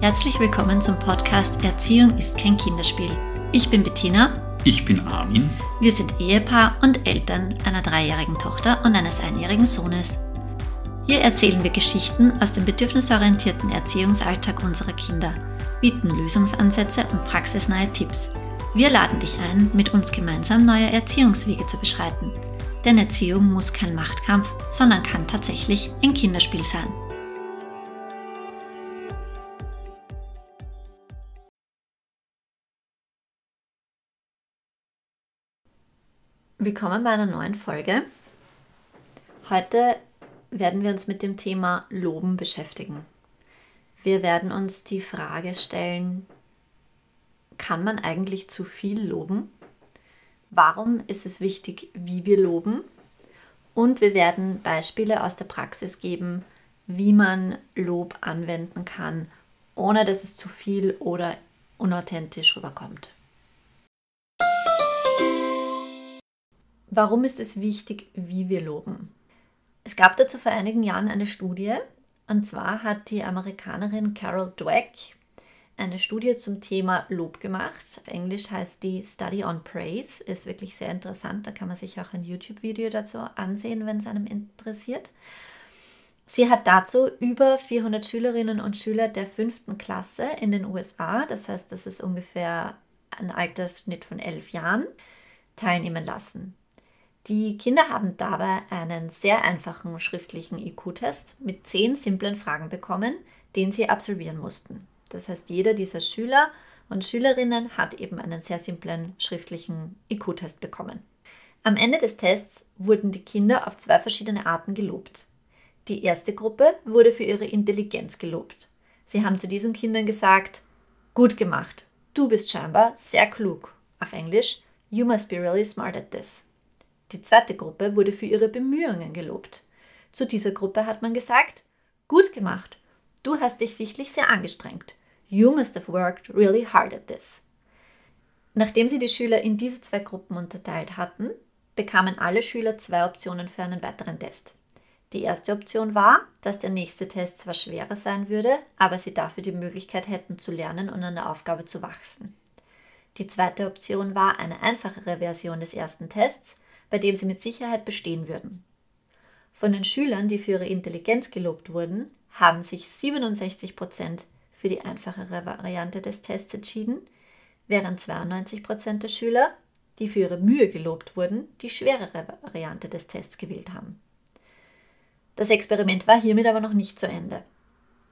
Herzlich willkommen zum Podcast Erziehung ist kein Kinderspiel. Ich bin Bettina. Ich bin Armin. Wir sind Ehepaar und Eltern einer dreijährigen Tochter und eines einjährigen Sohnes. Hier erzählen wir Geschichten aus dem bedürfnisorientierten Erziehungsalltag unserer Kinder, bieten Lösungsansätze und praxisnahe Tipps. Wir laden dich ein, mit uns gemeinsam neue Erziehungswege zu beschreiten. Denn Erziehung muss kein Machtkampf, sondern kann tatsächlich ein Kinderspiel sein. Willkommen bei einer neuen Folge. Heute werden wir uns mit dem Thema Loben beschäftigen. Wir werden uns die Frage stellen, kann man eigentlich zu viel loben? Warum ist es wichtig, wie wir loben? Und wir werden Beispiele aus der Praxis geben, wie man Lob anwenden kann, ohne dass es zu viel oder unauthentisch rüberkommt. Warum ist es wichtig, wie wir loben? Es gab dazu vor einigen Jahren eine Studie, und zwar hat die Amerikanerin Carol Dweck eine Studie zum Thema Lob gemacht. Auf Englisch heißt die Study on Praise, ist wirklich sehr interessant. Da kann man sich auch ein YouTube-Video dazu ansehen, wenn es einem interessiert. Sie hat dazu über 400 Schülerinnen und Schüler der fünften Klasse in den USA, das heißt, das ist ungefähr ein Altersschnitt von elf Jahren, teilnehmen lassen. Die Kinder haben dabei einen sehr einfachen schriftlichen IQ-Test mit zehn simplen Fragen bekommen, den sie absolvieren mussten. Das heißt, jeder dieser Schüler und Schülerinnen hat eben einen sehr simplen schriftlichen IQ-Test bekommen. Am Ende des Tests wurden die Kinder auf zwei verschiedene Arten gelobt. Die erste Gruppe wurde für ihre Intelligenz gelobt. Sie haben zu diesen Kindern gesagt, gut gemacht, du bist scheinbar sehr klug. Auf Englisch, you must be really smart at this. Die zweite Gruppe wurde für ihre Bemühungen gelobt. Zu dieser Gruppe hat man gesagt, gut gemacht, du hast dich sichtlich sehr angestrengt. You must have worked really hard at this. Nachdem sie die Schüler in diese zwei Gruppen unterteilt hatten, bekamen alle Schüler zwei Optionen für einen weiteren Test. Die erste Option war, dass der nächste Test zwar schwerer sein würde, aber sie dafür die Möglichkeit hätten zu lernen und an der Aufgabe zu wachsen. Die zweite Option war eine einfachere Version des ersten Tests, bei dem sie mit Sicherheit bestehen würden. Von den Schülern, die für ihre Intelligenz gelobt wurden, haben sich 67 Prozent für die einfachere Variante des Tests entschieden, während 92 Prozent der Schüler, die für ihre Mühe gelobt wurden, die schwerere Variante des Tests gewählt haben. Das Experiment war hiermit aber noch nicht zu Ende.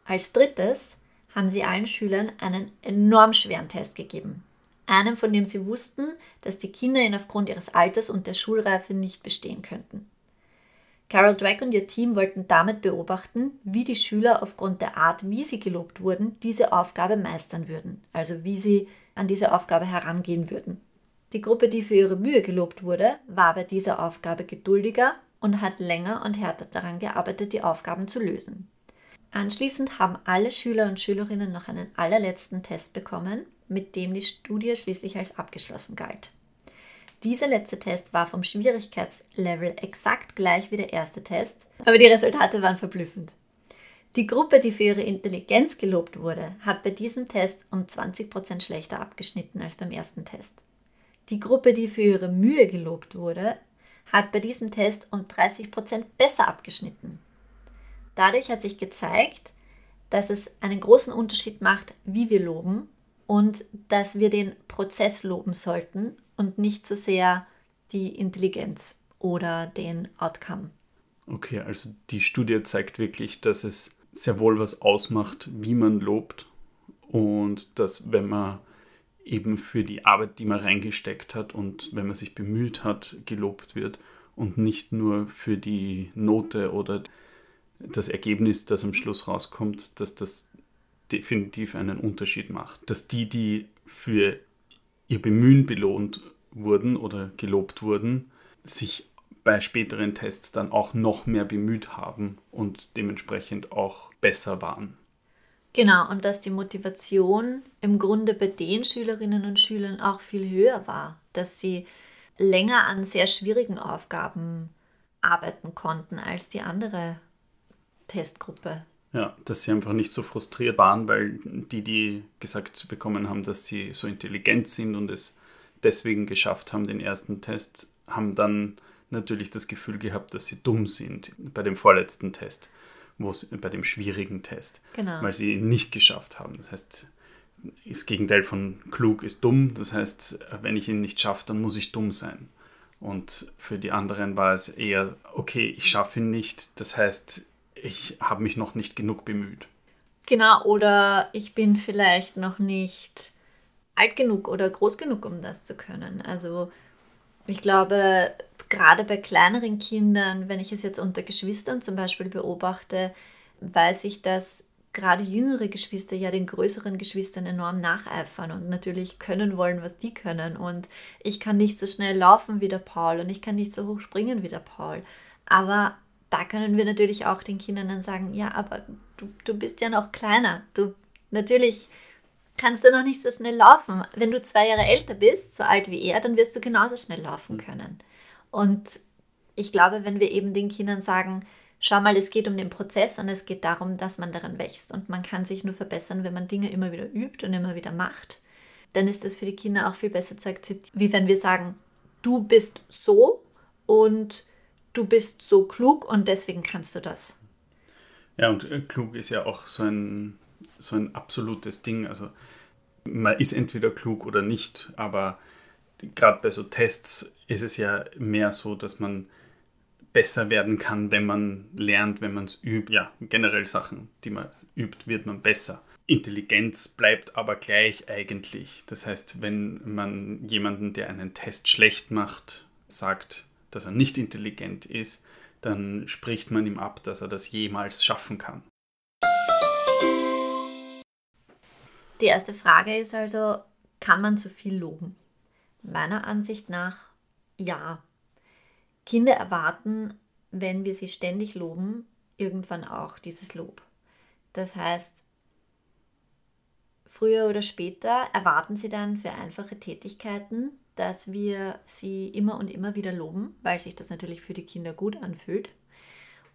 Als drittes haben sie allen Schülern einen enorm schweren Test gegeben, einem, von dem sie wussten, dass die Kinder ihn aufgrund ihres Alters und der Schulreife nicht bestehen könnten. Carol Dweck und ihr Team wollten damit beobachten, wie die Schüler aufgrund der Art, wie sie gelobt wurden, diese Aufgabe meistern würden, also wie sie an diese Aufgabe herangehen würden. Die Gruppe, die für ihre Mühe gelobt wurde, war bei dieser Aufgabe geduldiger und hat länger und härter daran gearbeitet, die Aufgaben zu lösen. Anschließend haben alle Schüler und Schülerinnen noch einen allerletzten Test bekommen, mit dem die Studie schließlich als abgeschlossen galt. Dieser letzte Test war vom Schwierigkeitslevel exakt gleich wie der erste Test, aber die Resultate waren verblüffend. Die Gruppe, die für ihre Intelligenz gelobt wurde, hat bei diesem Test um 20% schlechter abgeschnitten als beim ersten Test. Die Gruppe, die für ihre Mühe gelobt wurde, hat bei diesem Test um 30% besser abgeschnitten. Dadurch hat sich gezeigt, dass es einen großen Unterschied macht, wie wir loben und dass wir den Prozess loben sollten und nicht so sehr die Intelligenz oder den Outcome. Okay, also die Studie zeigt wirklich, dass es sehr wohl was ausmacht, wie man lobt und dass wenn man eben für die Arbeit, die man reingesteckt hat und wenn man sich bemüht hat, gelobt wird und nicht nur für die Note oder das Ergebnis, das am Schluss rauskommt, dass das definitiv einen Unterschied macht. Dass die, die für ihr Bemühen belohnt wurden oder gelobt wurden, sich bei späteren Tests dann auch noch mehr bemüht haben und dementsprechend auch besser waren. Genau, und dass die Motivation im Grunde bei den Schülerinnen und Schülern auch viel höher war, dass sie länger an sehr schwierigen Aufgaben arbeiten konnten als die andere Testgruppe. Ja, dass sie einfach nicht so frustriert waren, weil die, die gesagt bekommen haben, dass sie so intelligent sind und es deswegen geschafft haben, den ersten Test, haben dann natürlich das Gefühl gehabt, dass sie dumm sind bei dem vorletzten Test, bei dem schwierigen Test, genau. weil sie ihn nicht geschafft haben. Das heißt, das Gegenteil von klug ist dumm. Das heißt, wenn ich ihn nicht schaffe, dann muss ich dumm sein. Und für die anderen war es eher, okay, ich schaffe ihn nicht. Das heißt, ich habe mich noch nicht genug bemüht. Genau, oder ich bin vielleicht noch nicht alt genug oder groß genug, um das zu können. Also ich glaube, gerade bei kleineren Kindern, wenn ich es jetzt unter Geschwistern zum Beispiel beobachte, weiß ich, dass gerade jüngere Geschwister ja den größeren Geschwistern enorm nacheifern und natürlich können wollen, was die können. Und ich kann nicht so schnell laufen wie der Paul und ich kann nicht so hoch springen wie der Paul. Aber da können wir natürlich auch den Kindern dann sagen, ja, aber du, du bist ja noch kleiner. Du natürlich kannst du noch nicht so schnell laufen. Wenn du zwei Jahre älter bist, so alt wie er, dann wirst du genauso schnell laufen können. Und ich glaube, wenn wir eben den Kindern sagen, schau mal, es geht um den Prozess und es geht darum, dass man daran wächst. Und man kann sich nur verbessern, wenn man Dinge immer wieder übt und immer wieder macht. Dann ist das für die Kinder auch viel besser zu akzeptieren, wie wenn wir sagen, du bist so und du bist so klug und deswegen kannst du das. Ja, und äh, klug ist ja auch so ein, so ein absolutes Ding. Also man ist entweder klug oder nicht, aber gerade bei so Tests ist es ja mehr so, dass man besser werden kann, wenn man lernt, wenn man es übt. Ja, generell Sachen, die man übt, wird man besser. Intelligenz bleibt aber gleich eigentlich. Das heißt, wenn man jemanden, der einen Test schlecht macht, sagt, dass er nicht intelligent ist, dann spricht man ihm ab, dass er das jemals schaffen kann. Die erste Frage ist also, kann man zu viel loben? Meiner Ansicht nach ja. Kinder erwarten, wenn wir sie ständig loben, irgendwann auch dieses Lob. Das heißt, früher oder später erwarten sie dann für einfache Tätigkeiten, dass wir sie immer und immer wieder loben, weil sich das natürlich für die Kinder gut anfühlt.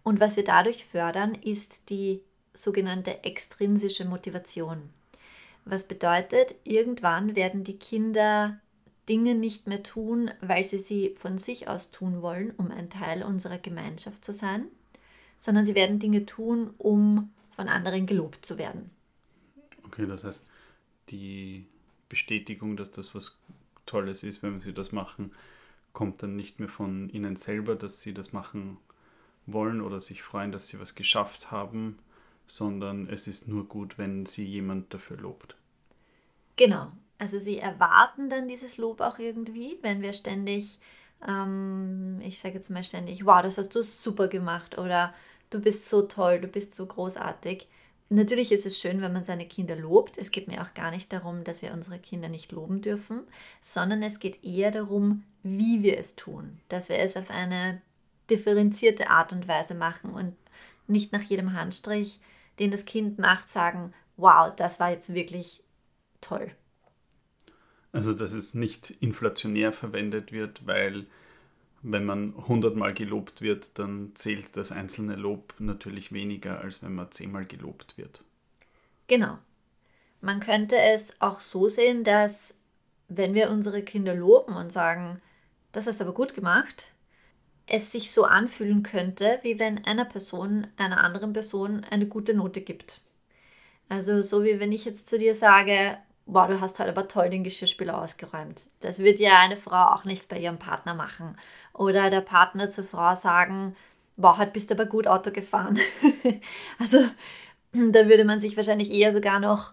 Und was wir dadurch fördern, ist die sogenannte extrinsische Motivation. Was bedeutet, irgendwann werden die Kinder Dinge nicht mehr tun, weil sie sie von sich aus tun wollen, um ein Teil unserer Gemeinschaft zu sein, sondern sie werden Dinge tun, um von anderen gelobt zu werden. Okay, das heißt, die Bestätigung, dass das was Tolles ist, wenn sie das machen, kommt dann nicht mehr von ihnen selber, dass sie das machen wollen oder sich freuen, dass sie was geschafft haben, sondern es ist nur gut, wenn sie jemand dafür lobt. Genau, also sie erwarten dann dieses Lob auch irgendwie, wenn wir ständig, ähm, ich sage jetzt mal ständig, wow, das hast du super gemacht oder du bist so toll, du bist so großartig. Natürlich ist es schön, wenn man seine Kinder lobt. Es geht mir auch gar nicht darum, dass wir unsere Kinder nicht loben dürfen, sondern es geht eher darum, wie wir es tun. Dass wir es auf eine differenzierte Art und Weise machen und nicht nach jedem Handstrich, den das Kind macht, sagen, wow, das war jetzt wirklich toll. Also, dass es nicht inflationär verwendet wird, weil wenn man hundertmal gelobt wird, dann zählt das einzelne Lob natürlich weniger, als wenn man zehnmal gelobt wird. Genau. Man könnte es auch so sehen, dass wenn wir unsere Kinder loben und sagen, das hast aber gut gemacht, es sich so anfühlen könnte, wie wenn einer Person einer anderen Person eine gute Note gibt. Also so wie wenn ich jetzt zu dir sage, boah, du hast halt aber toll den Geschirrspüler ausgeräumt. Das wird ja eine Frau auch nicht bei ihrem Partner machen. Oder der Partner zur Frau sagen, boah, heute bist du aber gut Auto gefahren. also da würde man sich wahrscheinlich eher sogar noch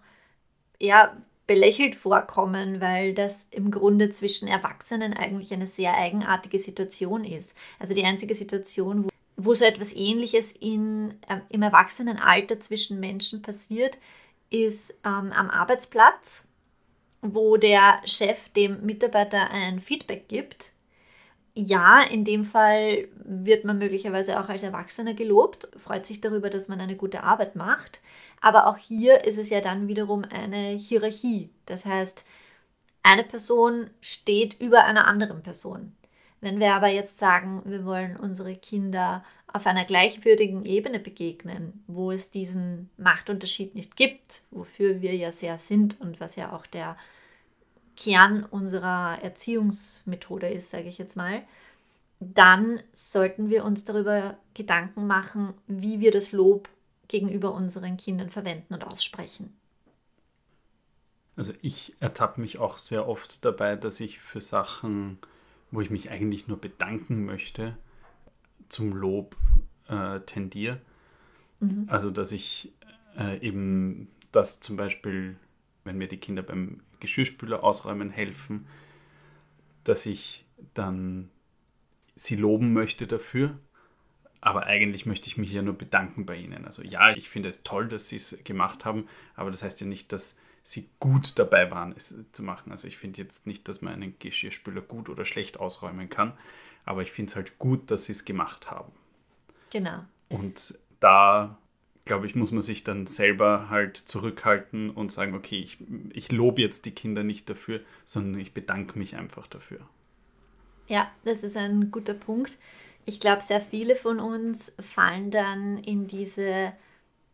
eher belächelt vorkommen, weil das im Grunde zwischen Erwachsenen eigentlich eine sehr eigenartige Situation ist. Also die einzige Situation, wo, wo so etwas Ähnliches in, äh, im Erwachsenenalter zwischen Menschen passiert, ist ähm, am Arbeitsplatz, wo der Chef dem Mitarbeiter ein Feedback gibt. Ja, in dem Fall wird man möglicherweise auch als Erwachsener gelobt, freut sich darüber, dass man eine gute Arbeit macht. Aber auch hier ist es ja dann wiederum eine Hierarchie. Das heißt, eine Person steht über einer anderen Person. Wenn wir aber jetzt sagen, wir wollen unsere Kinder auf einer gleichwürdigen Ebene begegnen, wo es diesen Machtunterschied nicht gibt, wofür wir ja sehr sind und was ja auch der Kern unserer Erziehungsmethode ist, sage ich jetzt mal, dann sollten wir uns darüber Gedanken machen, wie wir das Lob gegenüber unseren Kindern verwenden und aussprechen. Also ich ertappe mich auch sehr oft dabei, dass ich für Sachen, wo ich mich eigentlich nur bedanken möchte, zum Lob äh, tendiere. Mhm. Also dass ich äh, eben das zum Beispiel, wenn mir die Kinder beim Geschirrspüler ausräumen helfen, dass ich dann sie loben möchte dafür. Aber eigentlich möchte ich mich ja nur bedanken bei ihnen. Also ja, ich finde es toll, dass sie es gemacht haben, aber das heißt ja nicht, dass sie gut dabei waren, es zu machen. Also ich finde jetzt nicht, dass man einen Geschirrspüler gut oder schlecht ausräumen kann, aber ich finde es halt gut, dass sie es gemacht haben. Genau. Und da, glaube ich, muss man sich dann selber halt zurückhalten und sagen, okay, ich, ich lobe jetzt die Kinder nicht dafür, sondern ich bedanke mich einfach dafür. Ja, das ist ein guter Punkt. Ich glaube, sehr viele von uns fallen dann in diese,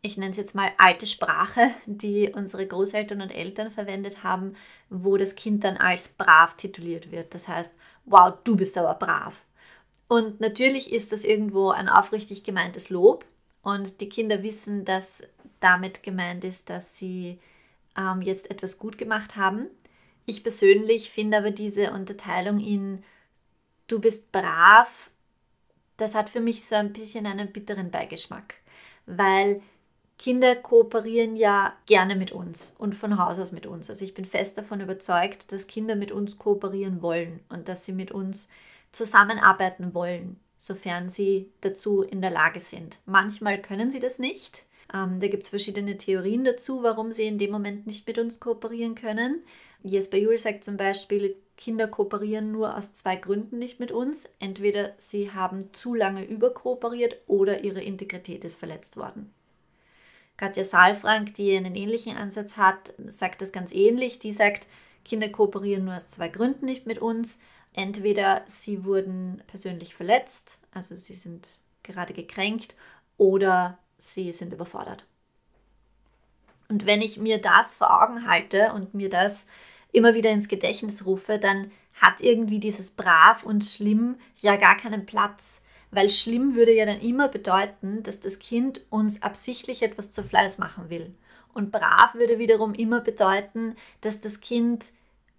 ich nenne es jetzt mal alte Sprache, die unsere Großeltern und Eltern verwendet haben, wo das Kind dann als brav tituliert wird. Das heißt, wow, du bist aber brav. Und natürlich ist das irgendwo ein aufrichtig gemeintes Lob. Und die Kinder wissen, dass damit gemeint ist, dass sie ähm, jetzt etwas gut gemacht haben. Ich persönlich finde aber diese Unterteilung in du bist brav, das hat für mich so ein bisschen einen bitteren Beigeschmack, weil Kinder kooperieren ja gerne mit uns und von Haus aus mit uns. Also ich bin fest davon überzeugt, dass Kinder mit uns kooperieren wollen und dass sie mit uns zusammenarbeiten wollen, sofern sie dazu in der Lage sind. Manchmal können sie das nicht. Ähm, da gibt es verschiedene Theorien dazu, warum sie in dem Moment nicht mit uns kooperieren können. Jesper Juhl sagt zum Beispiel, Kinder kooperieren nur aus zwei Gründen nicht mit uns. Entweder sie haben zu lange überkooperiert oder ihre Integrität ist verletzt worden. Katja Saalfrank, die einen ähnlichen Ansatz hat, sagt das ganz ähnlich. Die sagt, Kinder kooperieren nur aus zwei Gründen nicht mit uns. Entweder sie wurden persönlich verletzt, also sie sind gerade gekränkt, oder sie sind überfordert. Und wenn ich mir das vor Augen halte und mir das immer wieder ins Gedächtnis rufe, dann hat irgendwie dieses brav und schlimm ja gar keinen Platz. Weil schlimm würde ja dann immer bedeuten, dass das Kind uns absichtlich etwas zu Fleiß machen will. Und brav würde wiederum immer bedeuten, dass das Kind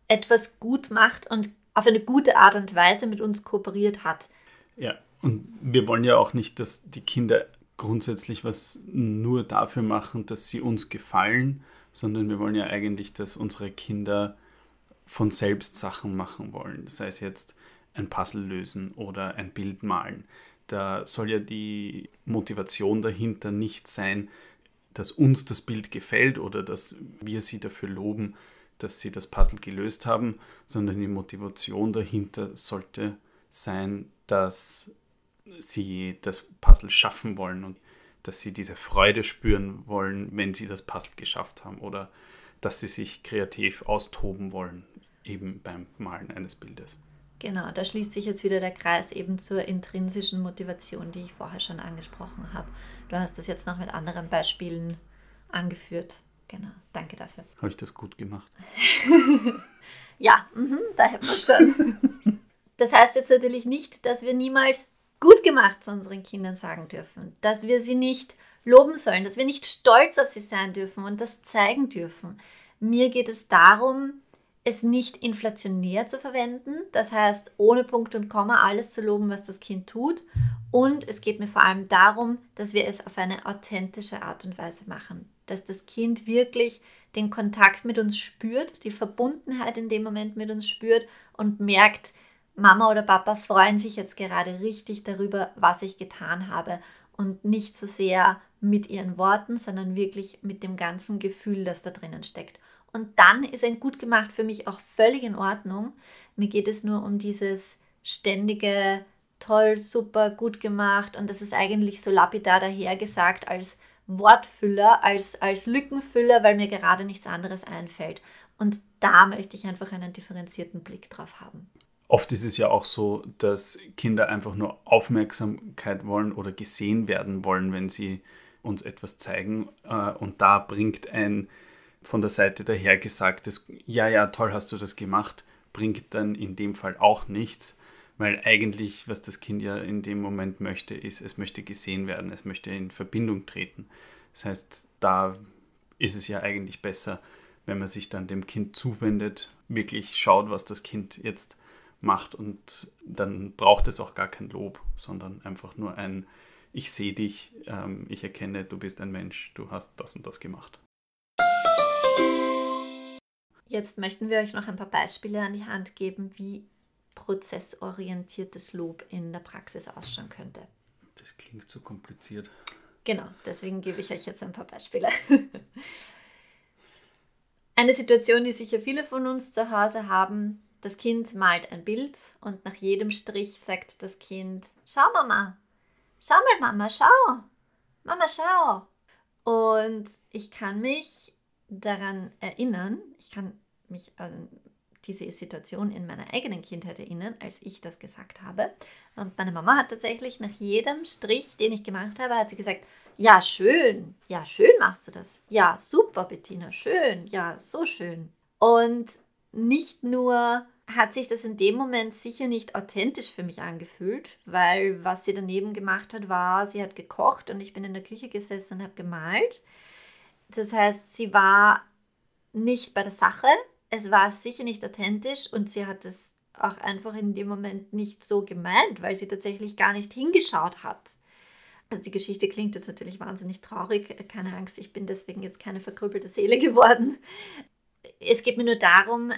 etwas gut macht und auf eine gute Art und Weise mit uns kooperiert hat. Ja, und wir wollen ja auch nicht, dass die Kinder grundsätzlich was nur dafür machen, dass sie uns gefallen, sondern wir wollen ja eigentlich, dass unsere Kinder von selbst Sachen machen wollen, sei es jetzt ein Puzzle lösen oder ein Bild malen. Da soll ja die Motivation dahinter nicht sein, dass uns das Bild gefällt oder dass wir sie dafür loben, dass sie das Puzzle gelöst haben, sondern die Motivation dahinter sollte sein, dass sie das Puzzle schaffen wollen und dass sie diese Freude spüren wollen, wenn sie das Puzzle geschafft haben oder dass sie sich kreativ austoben wollen, eben beim Malen eines Bildes. Genau, da schließt sich jetzt wieder der Kreis eben zur intrinsischen Motivation, die ich vorher schon angesprochen habe. Du hast das jetzt noch mit anderen Beispielen angeführt. Genau, danke dafür. Habe ich das gut gemacht? ja, mh, da hätten wir schon. Das heißt jetzt natürlich nicht, dass wir niemals gut gemacht zu unseren Kindern sagen dürfen, dass wir sie nicht loben sollen, dass wir nicht stolz auf sie sein dürfen und das zeigen dürfen. Mir geht es darum, es nicht inflationär zu verwenden, das heißt ohne Punkt und Komma alles zu loben, was das Kind tut. Und es geht mir vor allem darum, dass wir es auf eine authentische Art und Weise machen, dass das Kind wirklich den Kontakt mit uns spürt, die Verbundenheit in dem Moment mit uns spürt und merkt, Mama oder Papa freuen sich jetzt gerade richtig darüber, was ich getan habe und nicht so sehr mit ihren Worten, sondern wirklich mit dem ganzen Gefühl, das da drinnen steckt. Und dann ist ein gut gemacht für mich auch völlig in Ordnung. Mir geht es nur um dieses ständige toll, super, gut gemacht und das ist eigentlich so lapidar dahergesagt als Wortfüller, als, als Lückenfüller, weil mir gerade nichts anderes einfällt. Und da möchte ich einfach einen differenzierten Blick drauf haben. oft ist es ja auch so, dass Kinder einfach nur Aufmerksamkeit wollen oder gesehen werden wollen, wenn sie uns etwas zeigen. Äh, und da bringt ein von der Seite dahergesagtes, ja, ja, toll hast du das gemacht, bringt dann in dem Fall auch nichts, weil eigentlich, was das Kind ja in dem Moment möchte, ist, es möchte gesehen werden, es möchte in Verbindung treten. Das heißt, da ist es ja eigentlich besser, wenn man sich dann dem Kind zuwendet, wirklich schaut, was das Kind jetzt macht und dann braucht es auch gar kein Lob, sondern einfach nur ein, ich sehe dich, ähm, ich erkenne, du bist ein Mensch, du hast das und das gemacht. Jetzt möchten wir euch noch ein paar Beispiele an die Hand geben, wie prozessorientiertes Lob in der Praxis ausschauen könnte. Das klingt so kompliziert. Genau, deswegen gebe ich euch jetzt ein paar Beispiele. Eine Situation, die sicher viele von uns zu Hause haben. Das Kind malt ein Bild und nach jedem Strich sagt das Kind, schau Mama, schau mal Mama, schau, Mama, schau. Und ich kann mich daran erinnern, ich kann mich an diese Situation in meiner eigenen Kindheit erinnern, als ich das gesagt habe. Und meine Mama hat tatsächlich nach jedem Strich, den ich gemacht habe, hat sie gesagt, ja, schön, ja, schön machst du das. Ja, super, Bettina, schön, ja, so schön. Und nicht nur hat sich das in dem Moment sicher nicht authentisch für mich angefühlt, weil was sie daneben gemacht hat, war, sie hat gekocht und ich bin in der Küche gesessen und habe gemalt. Das heißt, sie war nicht bei der Sache, es war sicher nicht authentisch und sie hat es auch einfach in dem Moment nicht so gemeint, weil sie tatsächlich gar nicht hingeschaut hat. Also die Geschichte klingt jetzt natürlich wahnsinnig traurig, keine Angst, ich bin deswegen jetzt keine verkrüppelte Seele geworden. Es geht mir nur darum,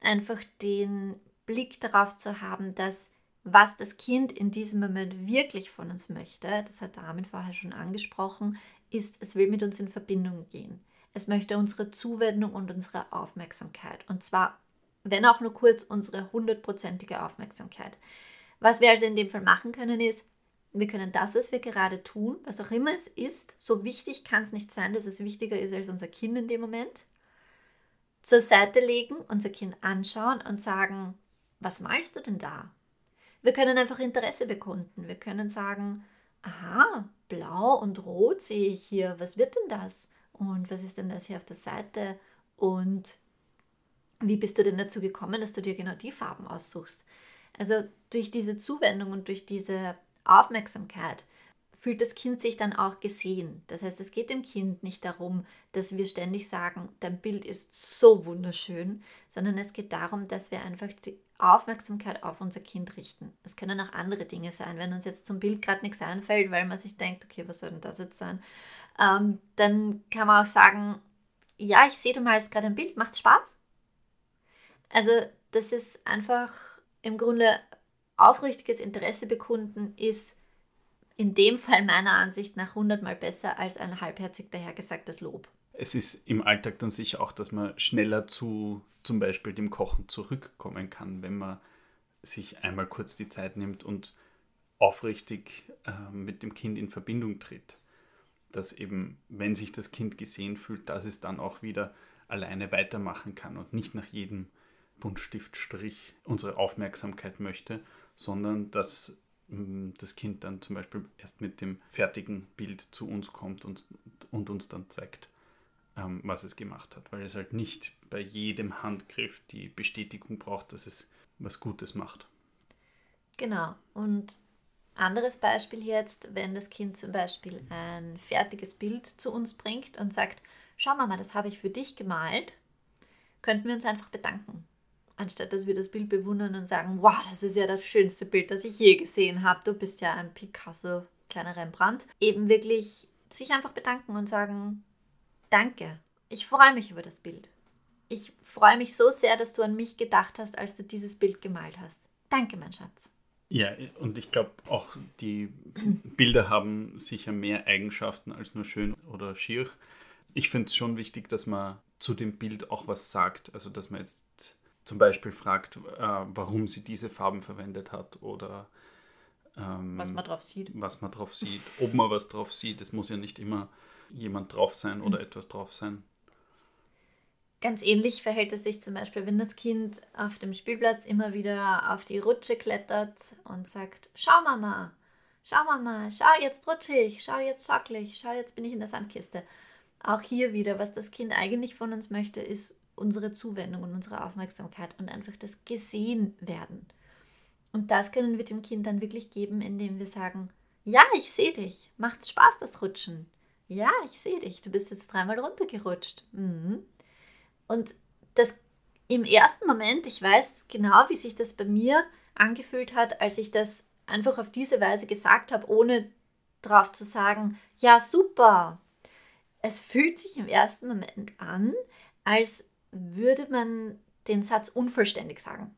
einfach den Blick darauf zu haben, dass was das Kind in diesem Moment wirklich von uns möchte, das hat Damen vorher schon angesprochen, ist, es will mit uns in Verbindung gehen. Es möchte unsere Zuwendung und unsere Aufmerksamkeit. Und zwar, wenn auch nur kurz, unsere hundertprozentige Aufmerksamkeit. Was wir also in dem Fall machen können, ist, wir können das, was wir gerade tun, was auch immer es ist, so wichtig kann es nicht sein, dass es wichtiger ist als unser Kind in dem Moment, zur Seite legen, unser Kind anschauen und sagen, was malst du denn da? Wir können einfach Interesse bekunden. Wir können sagen, aha, blau und rot sehe ich hier, was wird denn das? Und was ist denn das hier auf der Seite? Und wie bist du denn dazu gekommen, dass du dir genau die Farben aussuchst? Also durch diese Zuwendung und durch diese Aufmerksamkeit fühlt das Kind sich dann auch gesehen. Das heißt, es geht dem Kind nicht darum, dass wir ständig sagen, dein Bild ist so wunderschön, sondern es geht darum, dass wir einfach Aufmerksamkeit auf unser Kind richten. Es können auch andere Dinge sein. Wenn uns jetzt zum Bild gerade nichts einfällt, weil man sich denkt, okay, was soll denn das jetzt sein? ähm, dann kann man auch sagen, ja, ich sehe, du malst gerade ein Bild, macht Spaß? Also das ist einfach im Grunde aufrichtiges Interesse bekunden, ist in dem Fall meiner Ansicht nach hundertmal besser als ein halbherzig dahergesagtes Lob. Es ist im Alltag dann sicher auch, dass man schneller zu zum Beispiel dem Kochen zurückkommen kann, wenn man sich einmal kurz die Zeit nimmt und aufrichtig äh, mit dem Kind in Verbindung tritt. Dass eben, wenn sich das Kind gesehen fühlt, dass es dann auch wieder alleine weitermachen kann und nicht nach jedem Buntstiftstrich unsere Aufmerksamkeit möchte, sondern dass mm, das Kind dann zum Beispiel erst mit dem fertigen Bild zu uns kommt und, und uns dann zeigt, ähm, was es gemacht hat, weil es halt nicht bei jedem Handgriff die Bestätigung braucht, dass es was Gutes macht. Genau, und anderes Beispiel jetzt, wenn das Kind zum Beispiel ein fertiges Bild zu uns bringt und sagt, schau Mama, das habe ich für dich gemalt, könnten wir uns einfach bedanken. Anstatt dass wir das Bild bewundern und sagen, wow, das ist ja das schönste Bild, das ich je gesehen habe. Du bist ja ein Picasso, kleiner Rembrandt. Eben wirklich sich einfach bedanken und sagen, danke, ich freue mich über das Bild. Ich freue mich so sehr, dass du an mich gedacht hast, als du dieses Bild gemalt hast. Danke, mein Schatz. Ja, und ich glaube auch, die Bilder haben sicher mehr Eigenschaften als nur schön oder schier. Ich finde es schon wichtig, dass man zu dem Bild auch was sagt. Also, dass man jetzt zum Beispiel fragt, äh, warum sie diese Farben verwendet hat oder ähm, was man drauf sieht. Was man drauf sieht, ob man was drauf sieht. Es muss ja nicht immer jemand drauf sein oder etwas drauf sein. Ganz ähnlich verhält es sich zum Beispiel, wenn das Kind auf dem Spielplatz immer wieder auf die Rutsche klettert und sagt, schau Mama, schau Mama, schau jetzt rutsche ich, schau jetzt schaukle ich, schau jetzt bin ich in der Sandkiste. Auch hier wieder, was das Kind eigentlich von uns möchte, ist unsere Zuwendung und unsere Aufmerksamkeit und einfach das gesehen werden. Und das können wir dem Kind dann wirklich geben, indem wir sagen, ja, ich sehe dich, macht's Spaß das Rutschen. Ja, ich sehe dich, du bist jetzt dreimal runtergerutscht. Mhm. Und das im ersten Moment, ich weiß genau, wie sich das bei mir angefühlt hat, als ich das einfach auf diese Weise gesagt habe, ohne drauf zu sagen, ja, super. Es fühlt sich im ersten Moment an, als würde man den Satz unvollständig sagen.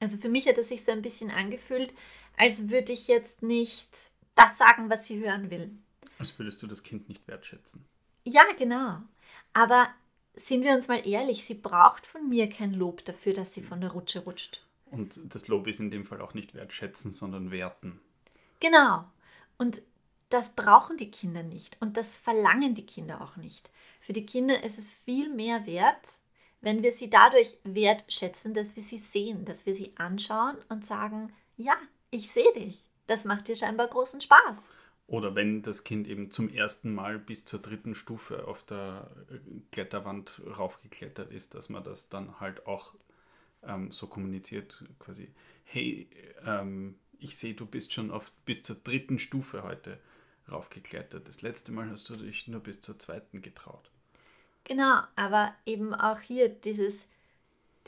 Also für mich hat es sich so ein bisschen angefühlt, als würde ich jetzt nicht das sagen, was sie hören will. Als würdest du das Kind nicht wertschätzen. Ja, genau. Aber sind wir uns mal ehrlich, sie braucht von mir kein Lob dafür, dass sie von der Rutsche rutscht. Und das Lob ist in dem Fall auch nicht wertschätzen, sondern werten. Genau. Und das brauchen die Kinder nicht und das verlangen die Kinder auch nicht. Für die Kinder ist es viel mehr wert, wenn wir sie dadurch wertschätzen, dass wir sie sehen, dass wir sie anschauen und sagen, ja, ich sehe dich. Das macht dir scheinbar großen Spaß. Oder wenn das Kind eben zum ersten Mal bis zur dritten Stufe auf der Kletterwand raufgeklettert ist, dass man das dann halt auch ähm, so kommuniziert, quasi, hey, ähm, ich sehe, du bist schon auf, bis zur dritten Stufe heute raufgeklettert. Das letzte Mal hast du dich nur bis zur zweiten getraut. Genau, aber eben auch hier dieses,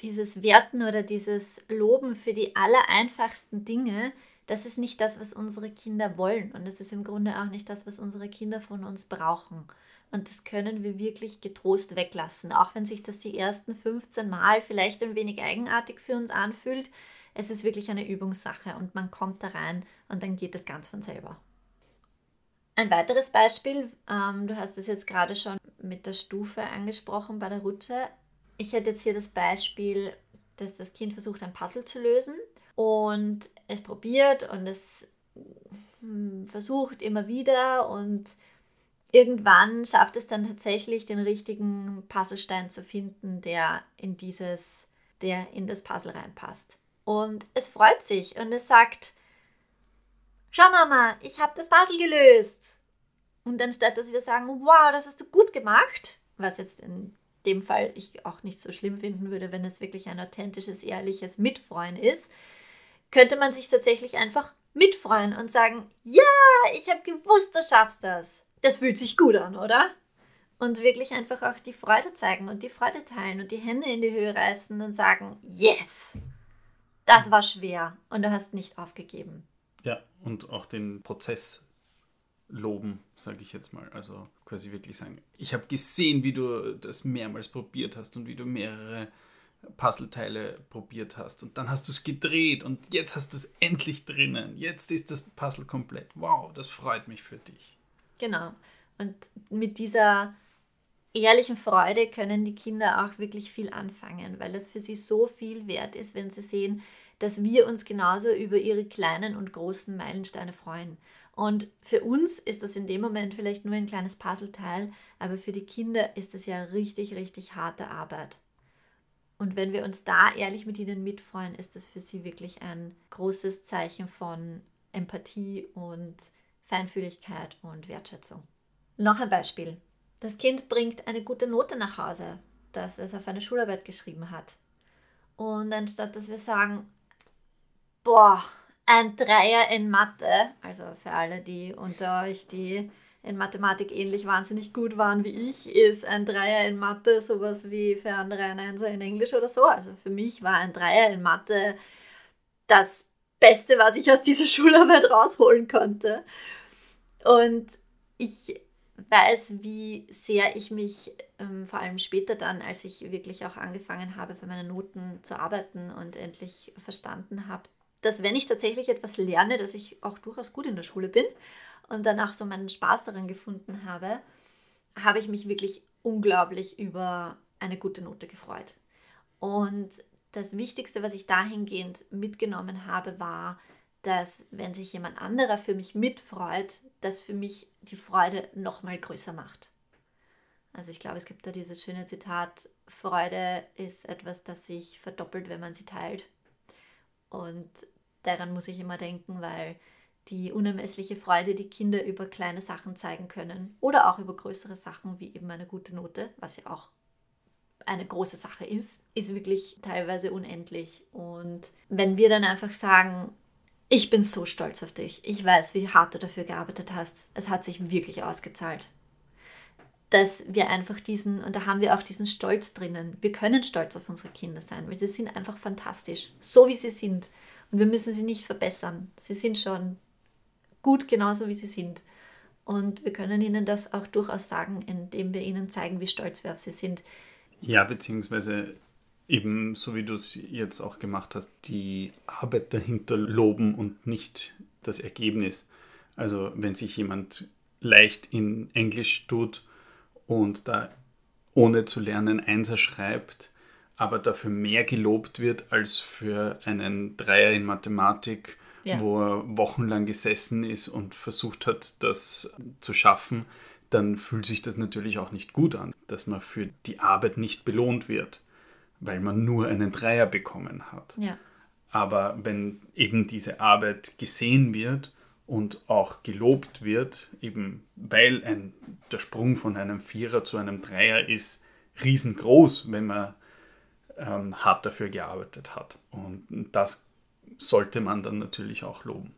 dieses Werten oder dieses Loben für die allereinfachsten Dinge, das ist nicht das, was unsere Kinder wollen und das ist im Grunde auch nicht das, was unsere Kinder von uns brauchen. Und das können wir wirklich getrost weglassen, auch wenn sich das die ersten 15 Mal vielleicht ein wenig eigenartig für uns anfühlt. Es ist wirklich eine Übungssache und man kommt da rein und dann geht es ganz von selber. Ein weiteres Beispiel, ähm, du hast es jetzt gerade schon mit der Stufe angesprochen bei der Rutsche. Ich hätte jetzt hier das Beispiel, dass das Kind versucht, ein Puzzle zu lösen und es probiert und es hm, versucht immer wieder und irgendwann schafft es dann tatsächlich den richtigen Puzzlestein zu finden, der in dieses, der in das Puzzle reinpasst. Und es freut sich und es sagt, schau Mama, ich habe das Puzzle gelöst. Und anstatt dass wir sagen, wow, das hast du gut gemacht, was jetzt in dem Fall ich auch nicht so schlimm finden würde, wenn es wirklich ein authentisches, ehrliches Mitfreuen ist, könnte man sich tatsächlich einfach mitfreuen und sagen, ja, ich habe gewusst, du schaffst das. Das fühlt sich gut an, oder? Und wirklich einfach auch die Freude zeigen und die Freude teilen und die Hände in die Höhe reißen und sagen, yes, das war schwer und du hast nicht aufgegeben. Ja, und auch den Prozess loben, sage ich jetzt mal. Also quasi wirklich sagen, ich habe gesehen, wie du das mehrmals probiert hast und wie du mehrere Puzzleteile probiert hast und dann hast du es gedreht und jetzt hast du es endlich drinnen. Jetzt ist das Puzzle komplett. Wow, das freut mich für dich. Genau. Und mit dieser ehrlichen Freude können die Kinder auch wirklich viel anfangen, weil es für sie so viel wert ist, wenn sie sehen, dass wir uns genauso über ihre kleinen und großen Meilensteine freuen. Und für uns ist das in dem Moment vielleicht nur ein kleines Puzzleteil, aber für die Kinder ist das ja richtig, richtig harte Arbeit. Und wenn wir uns da ehrlich mit ihnen mitfreuen, ist das für sie wirklich ein großes Zeichen von Empathie und Feinfühligkeit und Wertschätzung. Noch ein Beispiel. Das Kind bringt eine gute Note nach Hause, das es auf eine Schularbeit geschrieben hat. Und anstatt dass wir sagen, boah, ein Dreier in Mathe, also für alle, die unter euch, die in Mathematik ähnlich wahnsinnig gut waren wie ich, ist ein Dreier in Mathe sowas wie für andere ein Einser in Englisch oder so. Also für mich war ein Dreier in Mathe das Beste, was ich aus dieser Schularbeit rausholen konnte. Und ich weiß, wie sehr ich mich ähm, vor allem später dann, als ich wirklich auch angefangen habe, für meine Noten zu arbeiten und endlich verstanden habe, dass wenn ich tatsächlich etwas lerne, dass ich auch durchaus gut in der Schule bin und dann auch so meinen Spaß daran gefunden habe, habe ich mich wirklich unglaublich über eine gute Note gefreut. Und das Wichtigste, was ich dahingehend mitgenommen habe, war, dass wenn sich jemand anderer für mich mitfreut, das für mich die Freude noch mal größer macht. Also ich glaube, es gibt da dieses schöne Zitat, Freude ist etwas, das sich verdoppelt, wenn man sie teilt. Und daran muss ich immer denken, weil die unermessliche Freude, die Kinder über kleine Sachen zeigen können oder auch über größere Sachen wie eben eine gute Note, was ja auch eine große Sache ist, ist wirklich teilweise unendlich. Und wenn wir dann einfach sagen, ich bin so stolz auf dich, ich weiß, wie hart du dafür gearbeitet hast, es hat sich wirklich ausgezahlt. Dass wir einfach diesen, und da haben wir auch diesen Stolz drinnen, wir können stolz auf unsere Kinder sein, weil sie sind einfach fantastisch, so wie sie sind. Und wir müssen sie nicht verbessern. Sie sind schon gut genauso, wie sie sind. Und wir können ihnen das auch durchaus sagen, indem wir ihnen zeigen, wie stolz wir auf sie sind. Ja, beziehungsweise eben, so wie du es jetzt auch gemacht hast, die Arbeit dahinter loben und nicht das Ergebnis. Also wenn sich jemand leicht in Englisch tut und da ohne zu lernen Einser schreibt, aber dafür mehr gelobt wird als für einen Dreier in Mathematik, ja. wo er wochenlang gesessen ist und versucht hat, das zu schaffen, dann fühlt sich das natürlich auch nicht gut an, dass man für die Arbeit nicht belohnt wird, weil man nur einen Dreier bekommen hat. Ja. Aber wenn eben diese Arbeit gesehen wird und auch gelobt wird, eben weil ein, der Sprung von einem Vierer zu einem Dreier ist riesengroß, wenn man ähm, hart dafür gearbeitet hat. Und das sollte man dann natürlich auch loben.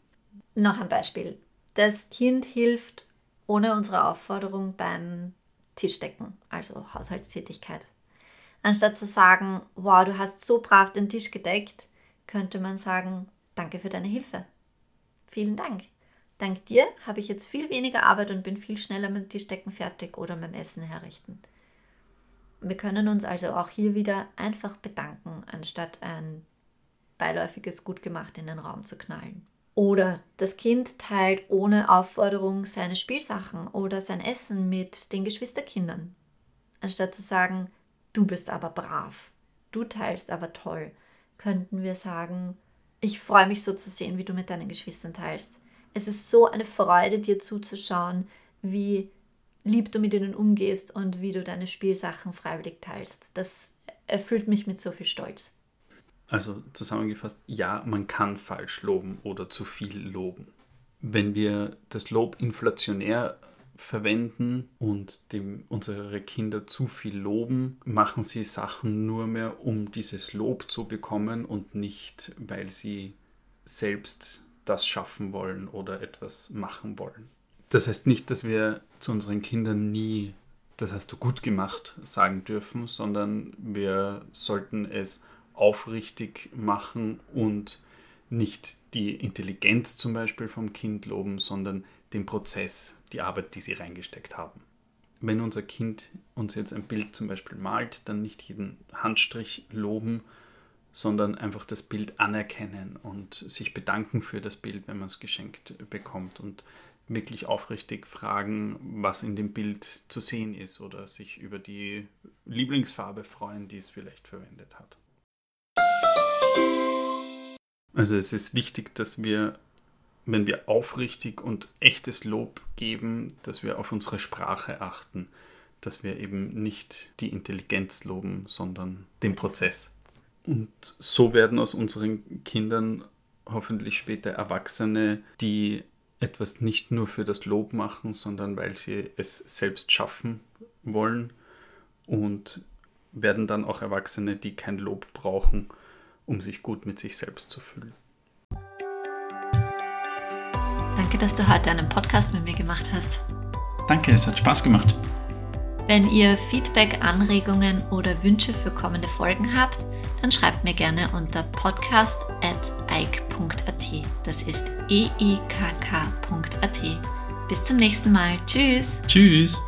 Noch ein Beispiel. Das Kind hilft ohne unsere Aufforderung beim Tischdecken, also Haushaltstätigkeit. Anstatt zu sagen, wow, du hast so brav den Tisch gedeckt, könnte man sagen, danke für deine Hilfe. Vielen Dank. Dank dir habe ich jetzt viel weniger Arbeit und bin viel schneller mit dem Tischdecken fertig oder mit dem Essen herrichten. Wir können uns also auch hier wieder einfach bedanken, anstatt ein beiläufiges Gut gemacht in den Raum zu knallen. Oder das Kind teilt ohne Aufforderung seine Spielsachen oder sein Essen mit den Geschwisterkindern. Anstatt zu sagen, du bist aber brav, du teilst aber toll, könnten wir sagen, ich freue mich so zu sehen, wie du mit deinen Geschwistern teilst. Es ist so eine Freude, dir zuzuschauen, wie lieb du mit ihnen umgehst und wie du deine Spielsachen freiwillig teilst. Das erfüllt mich mit so viel Stolz. Also zusammengefasst, ja, man kann falsch loben oder zu viel loben. Wenn wir das Lob inflationär verwenden und dem, unsere Kinder zu viel loben, machen sie Sachen nur mehr, um dieses Lob zu bekommen und nicht, weil sie selbst das schaffen wollen oder etwas machen wollen. Das heißt nicht, dass wir zu unseren Kindern nie, das hast du gut gemacht, sagen dürfen, sondern wir sollten es aufrichtig machen und nicht die Intelligenz zum Beispiel vom Kind loben, sondern den Prozess, die Arbeit, die sie reingesteckt haben. Wenn unser Kind uns jetzt ein Bild zum Beispiel malt, dann nicht jeden Handstrich loben, sondern einfach das Bild anerkennen und sich bedanken für das Bild, wenn man es geschenkt bekommt und wirklich aufrichtig fragen, was in dem Bild zu sehen ist oder sich über die Lieblingsfarbe freuen, die es vielleicht verwendet hat. Also es ist wichtig, dass wir, wenn wir aufrichtig und echtes Lob geben, dass wir auf unsere Sprache achten, dass wir eben nicht die Intelligenz loben, sondern den Prozess. Und so werden aus unseren Kindern hoffentlich später Erwachsene, die etwas nicht nur für das Lob machen, sondern weil sie es selbst schaffen wollen und werden dann auch Erwachsene, die kein Lob brauchen, um sich gut mit sich selbst zu fühlen. Danke, dass du heute einen Podcast mit mir gemacht hast. Danke, es hat Spaß gemacht. Wenn ihr Feedback, Anregungen oder Wünsche für kommende Folgen habt, dann schreibt mir gerne unter podcast.eik.at. Das ist eikk.at. Bis zum nächsten Mal. Tschüss. Tschüss.